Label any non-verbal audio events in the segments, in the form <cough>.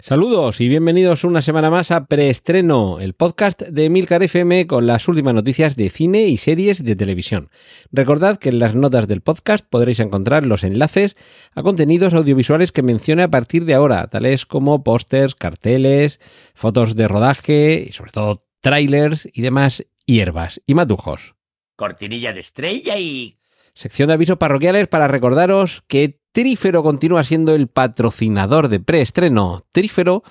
Saludos y bienvenidos una semana más a Preestreno, el podcast de Milcar FM con las últimas noticias de cine y series de televisión. Recordad que en las notas del podcast podréis encontrar los enlaces a contenidos audiovisuales que mencioné a partir de ahora, tales como pósters, carteles, fotos de rodaje y sobre todo trailers y demás hierbas y matujos. Cortinilla de estrella y... Sección de avisos parroquiales para recordaros que Trífero continúa siendo el patrocinador de preestreno. Trífero,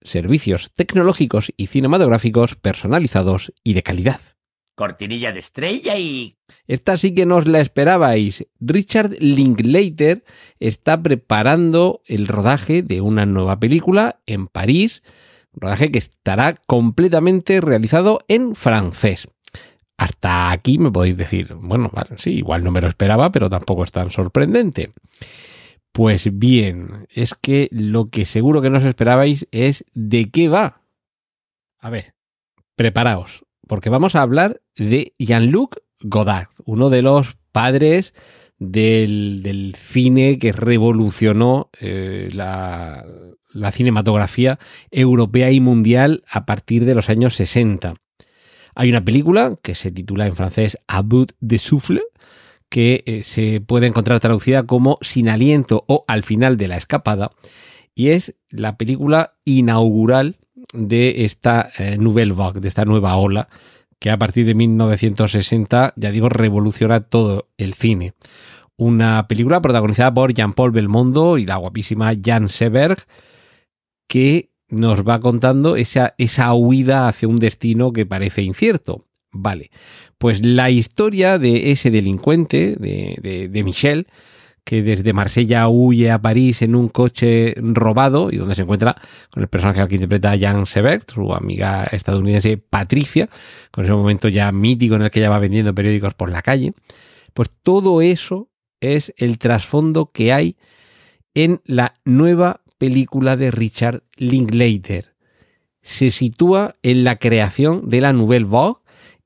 servicios tecnológicos y cinematográficos personalizados y de calidad. Cortinilla de estrella y... Esta sí que no os la esperabais. Richard Linklater está preparando el rodaje de una nueva película en París, rodaje que estará completamente realizado en francés. Hasta aquí me podéis decir, bueno, vale, sí, igual no me lo esperaba, pero tampoco es tan sorprendente. Pues bien, es que lo que seguro que no os esperabais es de qué va. A ver, preparaos, porque vamos a hablar de Jean-Luc Godard, uno de los padres del, cine que revolucionó eh, la, la cinematografía europea y mundial a partir de los años 60. Hay una película que se titula en francés A bout de souffle, que eh, se puede encontrar traducida como Sin aliento o Al final de la escapada, y es la película inaugural de esta eh, Nouvelle Vague, de esta nueva ola, que a partir de 1960, ya digo, revoluciona todo el cine. Una película protagonizada por Jean-Paul Belmondo y la guapísima Jan Seberg, que nos va contando esa, esa huida hacia un destino que parece incierto. Vale, pues la historia de ese delincuente, de, de, Michel, que desde Marsella huye a París en un coche robado y donde se encuentra con el personaje que interpreta Jan Sebert, su amiga estadounidense Patricia, con ese momento ya mítico en el que ella va vendiendo periódicos por la calle. Pues todo eso es el trasfondo que hay en la nueva película de Richard Linklater. Se sitúa en la creación de la Nouvelle Vague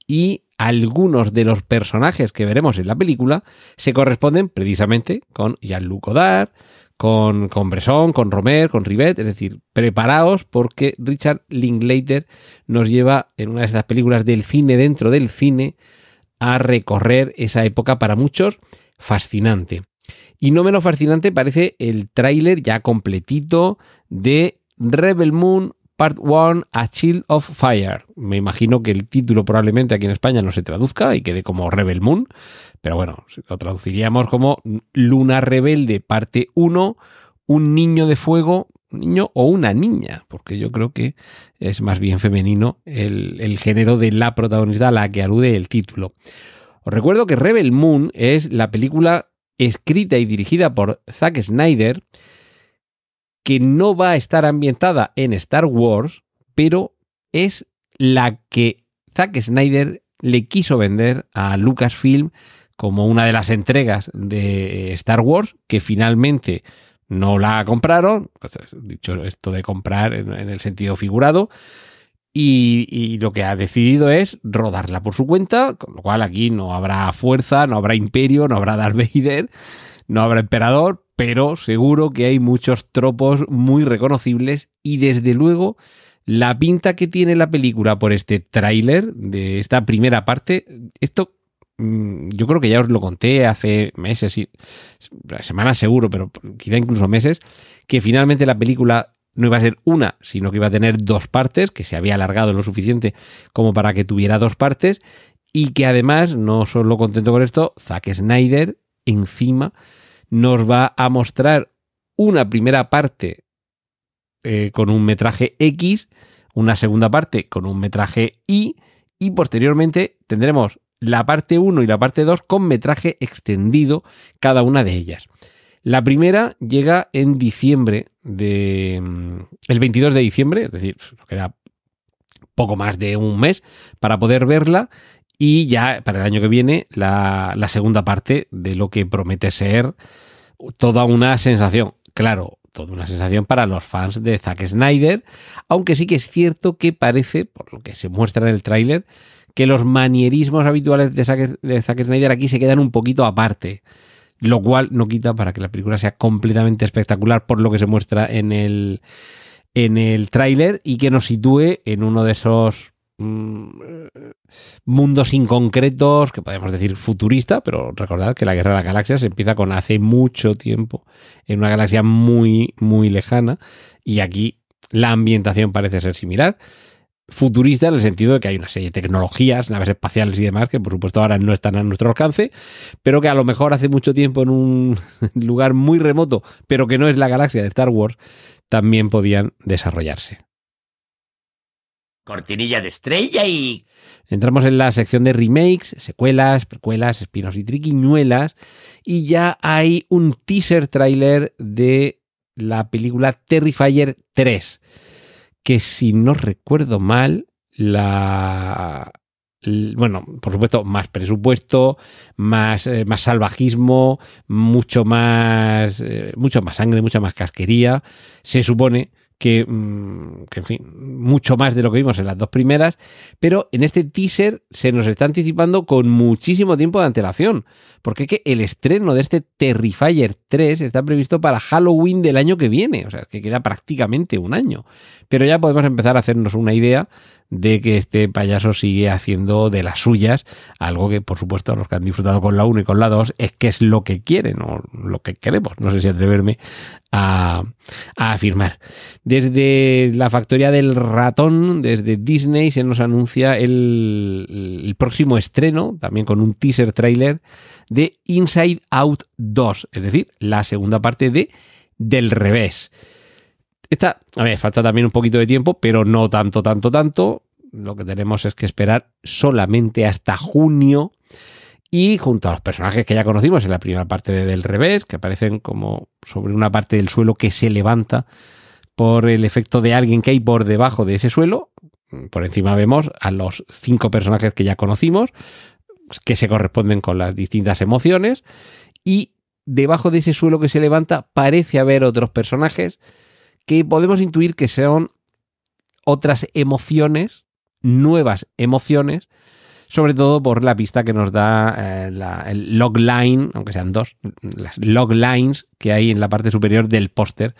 y algunos de los personajes que veremos en la película se corresponden precisamente con Jean-Luc Godard, con, Bresson, con Romer, con Rivet, es decir, preparaos porque Richard Linklater nos lleva en una de estas películas del cine dentro del cine a recorrer esa época para muchos fascinante. Y no menos fascinante parece el tráiler ya completito de Rebel Moon Part 1 A Child of Fire. Me imagino que el título probablemente aquí en España no se traduzca y quede como Rebel Moon, pero bueno, lo traduciríamos como Luna Rebelde Parte 1, un niño de fuego, un niño o una niña, porque yo creo que es más bien femenino el, el género de la protagonista a la que alude el título. Os recuerdo que Rebel Moon es la película escrita y dirigida por Zack Snyder, que no va a estar ambientada en Star Wars, pero es la que Zack Snyder le quiso vender a Lucasfilm como una de las entregas de Star Wars, que finalmente no la compraron, dicho esto de comprar en, el sentido figurado, y, lo que ha decidido es rodarla por su cuenta, con lo cual aquí no habrá fuerza, no habrá imperio, no habrá Darth Vader, no habrá emperador, pero seguro que hay muchos tropos muy reconocibles y desde luego la pinta que tiene la película por este tráiler de esta primera parte, esto mm, yo creo que ya os lo conté hace meses, y semanas seguro, pero quizá incluso meses, que finalmente la película no iba a ser una, sino que iba a tener dos partes, que se había alargado lo suficiente como para que tuviera dos partes, y que además, no solo contento con esto, Zack Snyder encima nos va a mostrar una primera parte eh, con un metraje X, una segunda parte con un metraje Y, y posteriormente tendremos la parte 1 y la parte 2 con metraje extendido, cada una de ellas. La primera llega en diciembre de. el 22 de diciembre, es decir, nos queda poco más de un mes para poder verla. Y ya para el año que viene, la, segunda parte de lo que promete ser toda una sensación. Claro, toda una sensación para los fans de Zack Snyder, aunque sí que es cierto que parece, por lo que se muestra en el tráiler, que los manierismos habituales de Zack Snyder aquí se quedan un poquito aparte, lo cual no quita para que la película sea completamente espectacular por lo que se muestra en el, en el tráiler y que nos sitúe en uno de esos mm, mundos inconcretos, que podemos decir futurista, pero recordad que la Guerra de las Galaxias empieza con hace mucho tiempo, en una galaxia muy, muy lejana, y aquí la ambientación parece ser similar. Futurista en el sentido de que hay una serie de tecnologías, naves espaciales y demás, que por supuesto ahora no están a nuestro alcance, pero que a lo mejor hace mucho tiempo en un <laughs> lugar muy remoto, pero que no es la galaxia de Star Wars, también podían desarrollarse. Cortinilla de estrella y... Entramos en la sección de remakes, secuelas, precuelas, espinos y triquiñuelas y ya hay un teaser trailer de la película Terrifier 3, que si no recuerdo mal, la... Bueno, por supuesto, más presupuesto, más, eh, más salvajismo, mucho más, eh, mucho más sangre, mucha más casquería. Se supone que, mm, que, en fin, mucho más de lo que vimos en las dos primeras, pero en este teaser se nos está anticipando con muchísimo tiempo de antelación, porque es que el estreno de este Terrifier 3 está previsto para Halloween del año que viene, o sea, que queda prácticamente un año, pero ya podemos empezar a hacernos una idea de que este payaso sigue haciendo de las suyas, algo que por supuesto los que han disfrutado con la 1 y con la 2 es que es lo que quieren o lo que queremos, no sé si atreverme a, afirmar. Desde la factoría del ratón, desde Disney, se nos anuncia el, el próximo estreno, también con un teaser trailer, de Inside Out 2, es decir, la segunda parte de Del revés. Esta, a ver, falta también un poquito de tiempo, pero no tanto, tanto, tanto. Lo que tenemos es que esperar solamente hasta junio. Y junto a los personajes que ya conocimos en la primera parte de Del revés, que aparecen como sobre una parte del suelo que se levanta por el efecto de alguien que hay por debajo de ese suelo. Por encima vemos a los cinco personajes que ya conocimos, que se corresponden con las distintas emociones. Y debajo de ese suelo que se levanta parece haber otros personajes que podemos intuir que son otras emociones, nuevas emociones, sobre todo por la pista que nos da eh, la, el logline, aunque sean dos, las loglines que hay en la parte superior del póster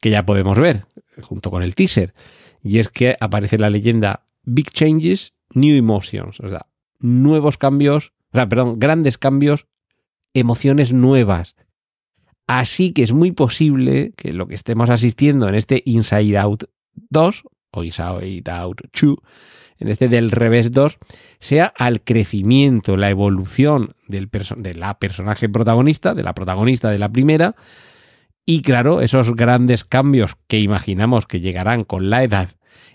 que ya podemos ver, junto con el teaser. Y es que aparece la leyenda Big Changes, New Emotions, o sea, nuevos cambios, o sea, perdón, grandes cambios, emociones nuevas. Así que es muy posible que lo que estemos asistiendo en este Inside Out 2 o Out 2, en este del revés 2, sea al crecimiento, la evolución del de la personaje protagonista, de la protagonista de la primera, y claro, esos grandes cambios que imaginamos que llegarán con la edad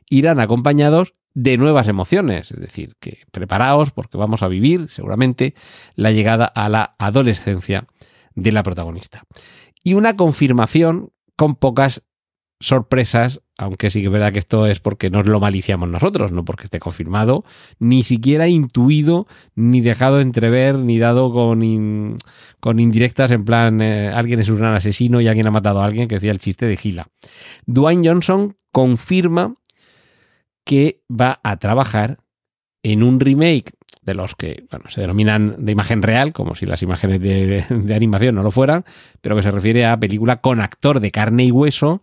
irán acompañados de nuevas emociones, es decir, que preparaos porque vamos a vivir seguramente la llegada a la adolescencia de la protagonista. Y una confirmación con pocas sorpresas, aunque sí que es verdad que esto es porque nos lo maliciamos nosotros, no porque esté confirmado, ni siquiera intuido, ni dejado entrever, ni dado con, con indirectas en plan eh, alguien es un gran asesino y alguien ha matado a alguien, que decía el chiste de Gila. Dwayne Johnson confirma que va a trabajar en un remake de los que bueno, se denominan de imagen real, como si las imágenes de, de, animación no lo fueran, pero que se refiere a película con actor de carne y hueso,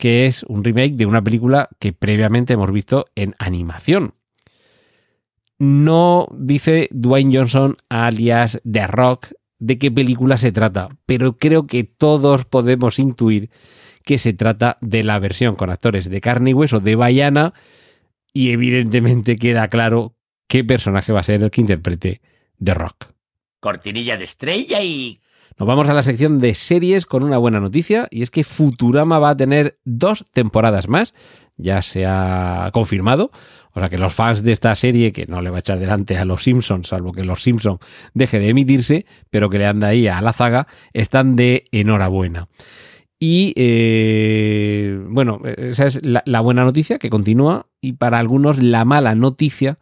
que es un remake de una película que previamente hemos visto en animación. No dice Dwayne Johnson, alias The Rock, de qué película se trata, pero creo que todos podemos intuir que se trata de la versión con actores de carne y hueso de Bayana y evidentemente queda claro qué personaje va a ser el que interprete The Rock. Cortinilla de estrella y... Nos vamos a la sección de series con una buena noticia y es que Futurama va a tener dos temporadas más, ya se ha confirmado, o sea que los fans de esta serie, que no le va a echar delante a los Simpsons, salvo que los Simpsons deje de emitirse, pero que le anda ahí a la zaga, están de enhorabuena. Y eh, bueno, esa es la, la buena noticia que continúa y para algunos la mala noticia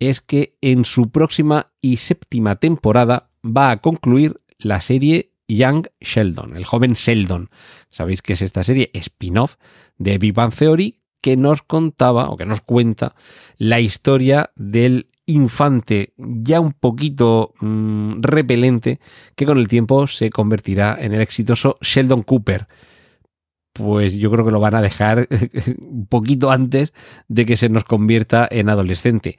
es que en su próxima y séptima temporada va a concluir la serie Young Sheldon, el joven Sheldon. Sabéis que es esta serie spin-off de Big Theory que nos contaba o que nos cuenta la historia del infante ya un poquito mm, repelente que con el tiempo se convertirá en el exitoso Sheldon Cooper. Pues yo creo que lo van a dejar <laughs> un poquito antes de que se nos convierta en adolescente.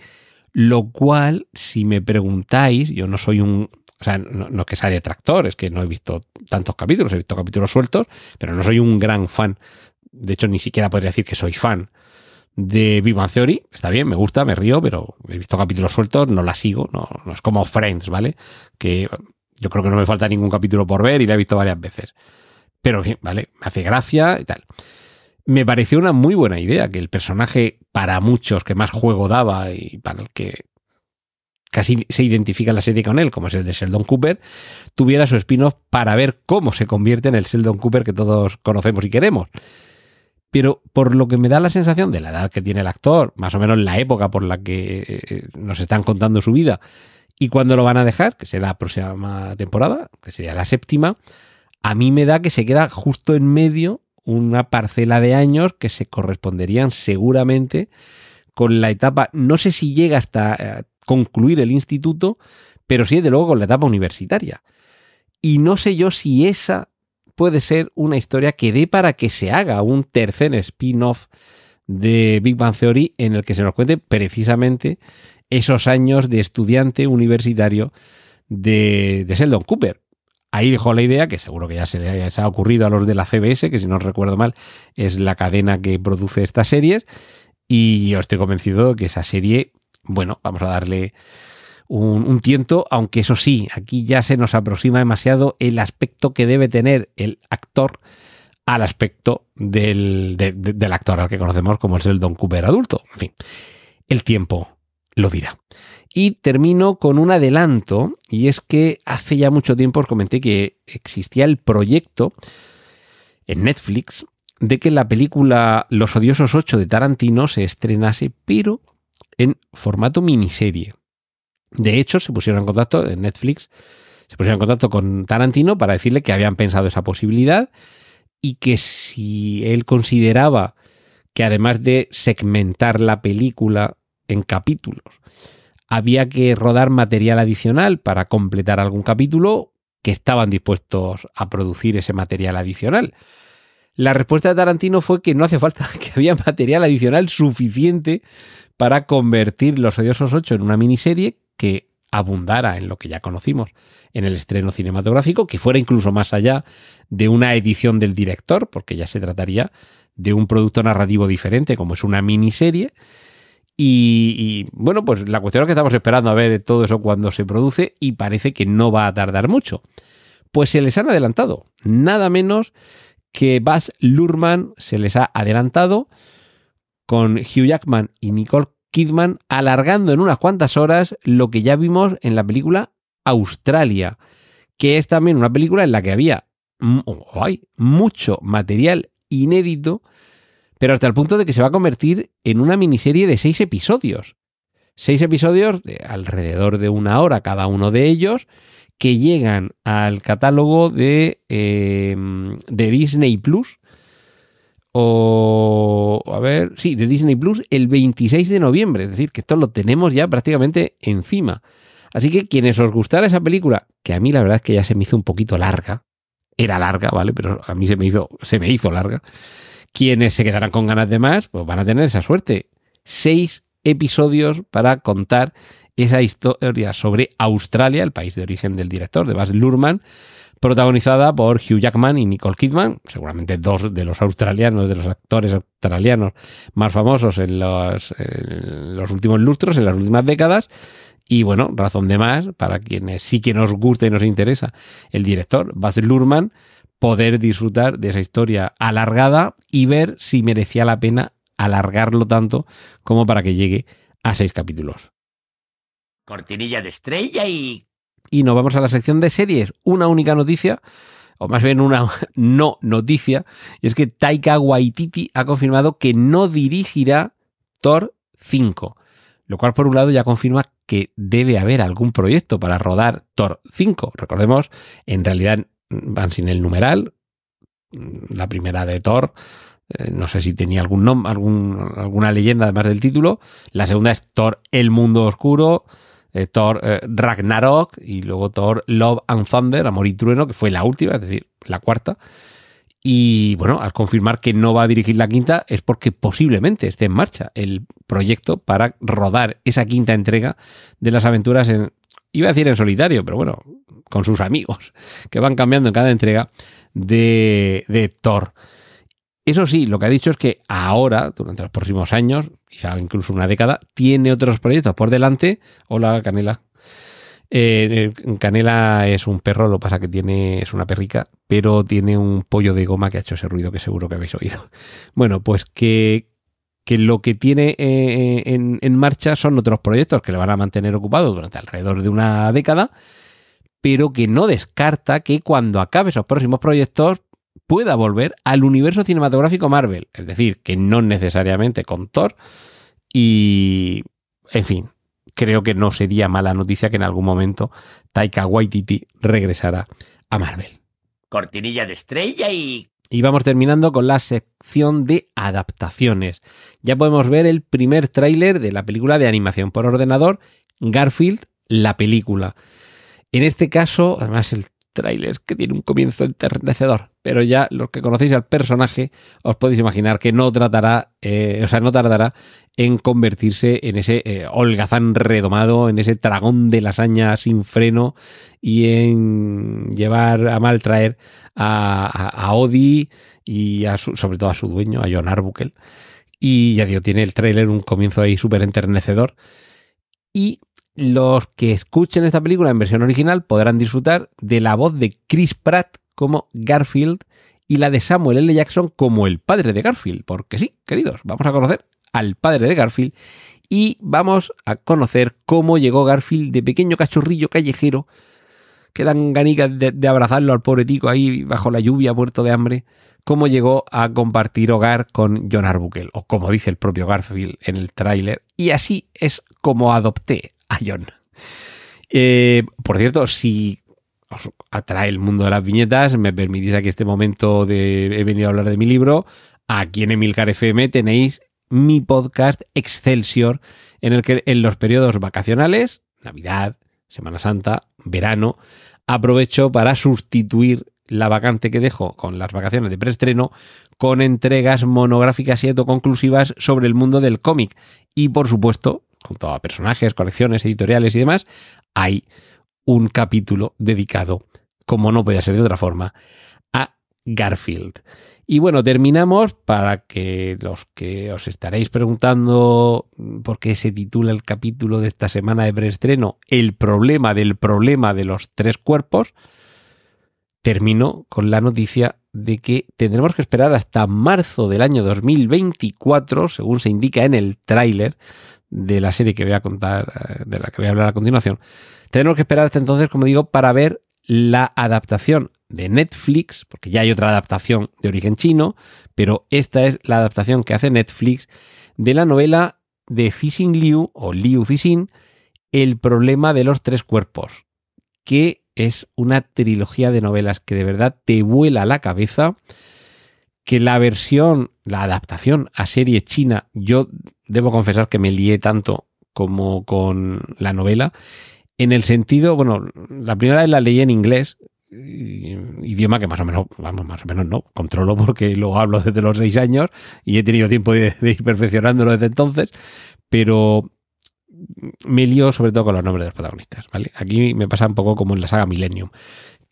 Lo cual, si me preguntáis, yo no soy un o sea, no, no, que sea detractor, es que no he visto tantos capítulos, he visto capítulos sueltos, pero no soy un gran fan. De hecho, ni siquiera podría decir que soy fan de Bang Theory. Está bien, me gusta, me río, pero he visto capítulos sueltos, no la sigo, no, es como Friends, ¿vale? Que yo creo que no me falta ningún capítulo por ver y la he visto varias veces. Pero ¿vale? Me hace gracia y tal. Me pareció una muy buena idea que el personaje, para muchos que más juego daba y para el que casi se identifica la serie con él, como es el de Sheldon Cooper, tuviera su spin-off para ver cómo se convierte en el Sheldon Cooper que todos conocemos y queremos. Pero por lo que me da la sensación de la edad que tiene el actor, más o menos la época por la que nos están contando su vida, y cuando lo van a dejar, que será la próxima temporada, que sería la séptima, a mí me da que se queda justo en medio una parcela de años que se corresponderían seguramente con la etapa, no sé si llega hasta concluir el instituto, pero sí, de luego, con la etapa universitaria. Y no sé yo si esa puede ser una historia que dé para que se haga un tercer spin-off de Big Bang Theory en el que se nos cuente precisamente esos años de estudiante universitario de, de Sheldon Cooper. Ahí dejó la idea, que seguro que ya se les ha ocurrido a los de la CBS, que si no recuerdo mal es la cadena que produce estas series, y yo estoy convencido de que esa serie bueno, vamos a darle un, tiento, aunque eso sí, aquí ya se nos aproxima demasiado el aspecto que debe tener el actor al aspecto del, de, de, del actor al que conocemos como es el Don Cooper adulto. En fin, el tiempo lo dirá. Y termino con un adelanto, y es que hace ya mucho tiempo os comenté que existía el proyecto en Netflix de que la película Los Odiosos 8 de Tarantino se estrenase, pero en formato miniserie. De hecho, se pusieron en contacto en Netflix, se pusieron en contacto con Tarantino para decirle que habían pensado esa posibilidad y que si él consideraba que además de segmentar la película en capítulos, había que rodar material adicional para completar algún capítulo, que estaban dispuestos a producir ese material adicional. La respuesta de Tarantino fue que no hace falta, <laughs> que había material adicional suficiente para convertir Los Odiosos 8 en una miniserie que abundara en lo que ya conocimos en el estreno cinematográfico, que fuera incluso más allá de una edición del director, porque ya se trataría de un producto narrativo diferente, como es una miniserie. Y, y, bueno, pues la cuestión es que estamos esperando a ver todo eso cuando se produce y parece que no va a tardar mucho. Pues se les han adelantado, nada menos que Baz Luhrmann se les ha adelantado con Hugh Jackman y Nicole Kidman alargando en unas cuantas horas lo que ya vimos en la película Australia, que es también una película en la que había hay mucho material inédito, pero hasta el punto de que se va a convertir en una miniserie de seis episodios. Seis episodios de alrededor de una hora cada uno de ellos, que llegan al catálogo de, eh, de Disney Plus o a ver, sí, de Disney Plus el 26 de noviembre, es decir, que esto lo tenemos ya prácticamente encima. Así que quienes os gustara esa película, que a mí la verdad es que ya se me hizo un poquito larga, era larga, ¿vale? Pero a mí se me hizo, se me hizo larga. Quienes se quedarán con ganas de más, pues van a tener esa suerte. Seis episodios para contar esa historia sobre Australia, el país de origen del director, de Baz Luhrmann, protagonizada por Hugh Jackman y Nicole Kidman, seguramente dos de los australianos, de los actores australianos más famosos en los, últimos lustros, en las últimas décadas. Y bueno, razón de más para quienes sí que nos gusta y nos interesa el director, Baz Luhrmann, poder disfrutar de esa historia alargada y ver si merecía la pena alargarlo tanto como para que llegue a seis capítulos. Cortinilla de estrella y y nos vamos a la sección de series. Una única noticia, o más bien una <laughs> no noticia, y es que Taika Waititi ha confirmado que no dirigirá Thor 5. lo cual por un lado ya confirma que debe haber algún proyecto para rodar Thor 5. Recordemos, en realidad van sin el numeral, la primera de Thor, eh, no sé si tenía algún nombre, algún, alguna leyenda además del título. La segunda es Thor El Mundo Oscuro, eh, Thor eh, Ragnarok y luego Thor Love and Thunder, Amor y Trueno, que fue la última, es decir, la cuarta. Y bueno, al confirmar que no va a dirigir la quinta es porque posiblemente esté en marcha el proyecto para rodar esa quinta entrega de las aventuras en, iba a decir en solitario, pero bueno, con sus amigos, que van cambiando en cada entrega de, de Thor. Eso sí, lo que ha dicho es que ahora, durante los próximos años, quizá incluso una década, tiene otros proyectos por delante. Hola, Canela. Eh, Canela es un perro, lo pasa que tiene, es una perrica, pero tiene un pollo de goma que ha hecho ese ruido que seguro que habéis oído. <laughs> Bueno, pues que, que lo que tiene eh, en, en marcha son otros proyectos que le van a mantener ocupado durante alrededor de una década, pero que no descarta que cuando acabe esos próximos proyectos pueda volver al universo cinematográfico Marvel. Es decir, que no necesariamente con Thor. Y, en fin, creo que no sería mala noticia que en algún momento Taika Waititi regresara a Marvel. Cortinilla de estrella y... Y vamos terminando con la sección de adaptaciones. Ya podemos ver el primer tráiler de la película de animación por ordenador, Garfield, la película. En este caso, además el tráiler que tiene un comienzo enternecedor, pero ya los que conocéis al personaje os podéis imaginar que no tratará, eh, o sea, no tardará en convertirse en ese eh, holgazán redomado, en ese dragón de lasaña sin freno y en llevar a maltraer a, a, a Odi y a su, sobre todo a su dueño, a John Arbuckle. Y ya digo, tiene el tráiler un comienzo ahí súper enternecedor. Y los que escuchen esta película en versión original podrán disfrutar de la voz de Chris Pratt como Garfield y la de Samuel L. Jackson como el padre de Garfield. Porque sí, queridos, vamos a conocer al padre de Garfield y vamos a conocer cómo llegó Garfield de pequeño cachorrillo callejero que dan ganigas de, de, abrazarlo al pobre tico ahí bajo la lluvia, muerto de hambre, cómo llegó a compartir hogar con John Arbuckle, o como dice el propio Garfield en el tráiler, y así es como adopté <laughs> Eh, por cierto, si os atrae el mundo de las viñetas, me permitís aquí este momento de he venido a hablar de mi libro, aquí en Emilcar FM tenéis mi podcast Excelsior, en el que en los periodos vacacionales, Navidad, Semana Santa, verano, aprovecho para sustituir la vacante que dejo con las vacaciones de preestreno con entregas monográficas y autoconclusivas sobre el mundo del cómic. Y por supuesto, junto a personajes, colecciones, editoriales y demás, hay un capítulo dedicado, como no podía ser de otra forma, a Garfield. Y bueno, terminamos para que los que os estaréis preguntando por qué se titula el capítulo de esta semana de preestreno El problema del problema de los tres cuerpos, termino con la noticia de que tendremos que esperar hasta marzo del año 2024, según se indica en el tráiler de la serie que voy a contar, de la que voy a hablar a continuación. Tendremos que esperar hasta entonces, como digo, para ver la adaptación de Netflix, porque ya hay otra adaptación de origen chino, pero esta es la adaptación que hace Netflix de la novela de Cixin Liu o Liu Cixin, El problema de los tres cuerpos, que es una trilogía de novelas que de verdad te vuela la cabeza, que la versión, la adaptación a serie china, yo debo confesar que me lié tanto como con la novela, en el sentido, bueno, la primera vez la leí en inglés, idioma que más o menos, vamos, más o menos no, controlo porque lo hablo desde los seis años y he tenido tiempo de, ir perfeccionándolo desde entonces, pero me lío sobre todo con los nombres de los protagonistas, ¿vale? Aquí me pasa un poco como en la saga Millennium,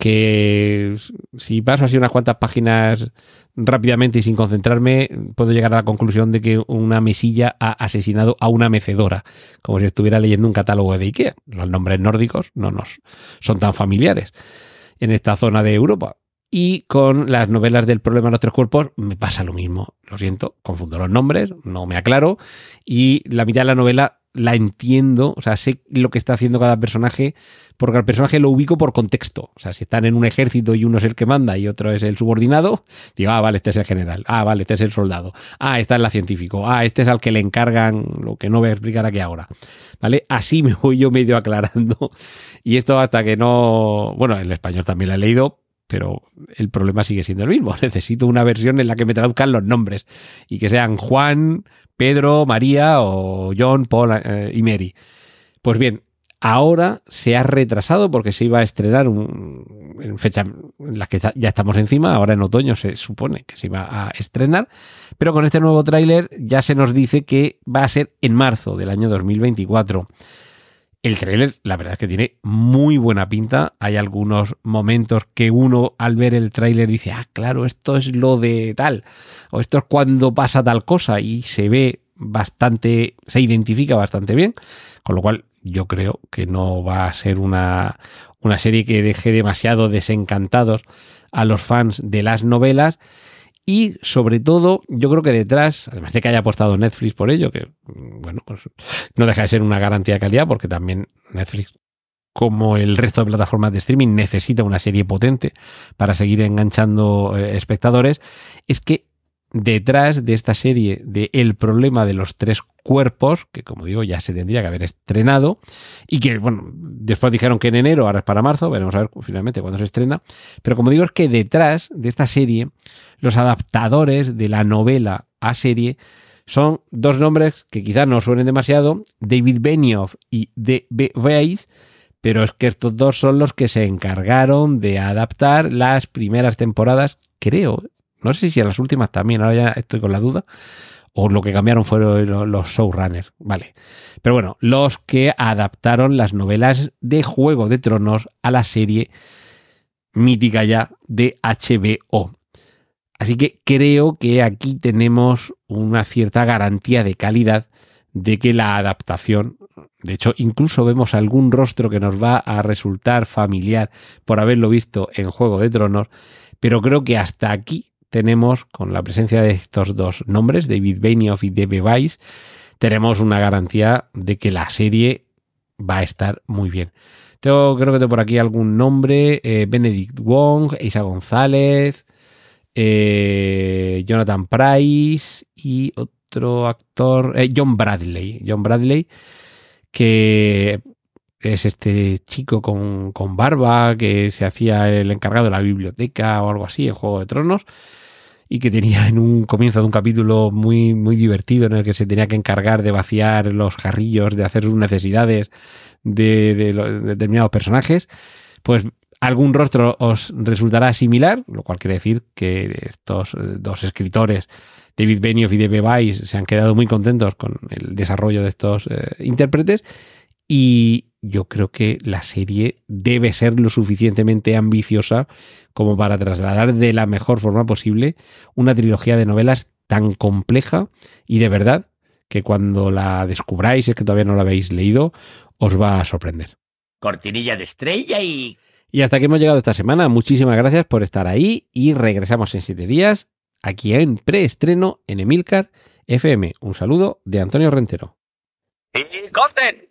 que si paso así unas cuantas páginas rápidamente y sin concentrarme, puedo llegar a la conclusión de que una mesilla ha asesinado a una mecedora, como si estuviera leyendo un catálogo de Ikea. Los nombres nórdicos no nos son tan familiares en esta zona de Europa. Y con las novelas del problema de los tres cuerpos me pasa lo mismo. Lo siento, confundo los nombres, no me aclaro. Y la mitad de la novela la entiendo, o sea, sé lo que está haciendo cada personaje, porque al personaje lo ubico por contexto. O sea, si están en un ejército y uno es el que manda y otro es el subordinado, digo, ah, vale, este es el general, ah, vale, este es el soldado, ah, esta es la científico, ah, este es al que le encargan lo que no voy a explicar aquí ahora. ¿Vale? Así <laughs> me voy yo medio aclarando. Y esto hasta que no, bueno, en español también la he leído, pero el problema sigue siendo el mismo. <laughs> Necesito una versión en la que me traduzcan los nombres y que sean Juan, Pedro, María o John, Paul eh, y Mary. Pues bien, ahora se ha retrasado porque se iba a estrenar un, en fecha en la que ya estamos encima, ahora en otoño se supone que se iba a estrenar, pero con este nuevo tráiler ya se nos dice que va a ser en marzo del año 2024. El tráiler, la verdad es que tiene muy buena pinta. Hay algunos momentos que uno al ver el tráiler dice, ah, claro, esto es lo de tal, o esto es cuando pasa tal cosa, y se ve bastante, se identifica bastante bien, con lo cual yo creo que no va a ser una, una serie que deje demasiado desencantados a los fans de las novelas y sobre todo, yo creo que detrás, además de que haya apostado Netflix por ello, que bueno, pues no deja de ser una garantía de calidad, porque también Netflix, como el resto de plataformas de streaming, necesita una serie potente para seguir enganchando eh, espectadores, es que detrás de esta serie de El problema de los tres cuerpos, que como digo ya se tendría que haber estrenado, y que bueno, después dijeron que en enero, ahora es para marzo, veremos a ver finalmente cuándo se estrena, pero como digo es que detrás de esta serie, los adaptadores de la novela a serie son dos nombres que quizás no suenen demasiado, David Benioff y D.B. Weiss, pero es que estos dos son los que se encargaron de adaptar las primeras temporadas, creo, no sé si a las últimas también, ahora ya estoy con la duda. O lo que cambiaron fueron los showrunners, vale. Pero bueno, los que adaptaron las novelas de Juego de Tronos a la serie mítica ya de HBO. Así que creo que aquí tenemos una cierta garantía de calidad de que la adaptación, de hecho incluso vemos algún rostro que nos va a resultar familiar por haberlo visto en Juego de Tronos, pero creo que hasta aquí tenemos, con la presencia de estos dos nombres, David Benioff y D.B. Weiss, tenemos una garantía de que la serie va a estar muy bien. Tengo, creo que tengo por aquí algún nombre, eh, Benedict Wong, Isa González, eh, Jonathan Price y otro actor, eh, John Bradley. John Bradley, que es este chico con, con, barba que se hacía el encargado de la biblioteca o algo así en Juego de Tronos y que tenía en un comienzo de un capítulo muy, muy divertido en el que se tenía que encargar de vaciar los jarrillos, de hacer sus necesidades de, de, determinados personajes, pues algún rostro os resultará similar, lo cual quiere decir que estos eh, dos escritores, David Benioff y D.B. Weiss, se han quedado muy contentos con el desarrollo de estos eh, intérpretes y yo creo que la serie debe ser lo suficientemente ambiciosa como para trasladar de la mejor forma posible una trilogía de novelas tan compleja y de verdad que cuando la descubráis, es que todavía no la habéis leído, os va a sorprender. Cortinilla de estrella y... Y hasta aquí hemos llegado esta semana. Muchísimas gracias por estar ahí y regresamos en siete días aquí en preestreno en Emilcar FM. Un saludo de Antonio Rentero. ¡Y corten!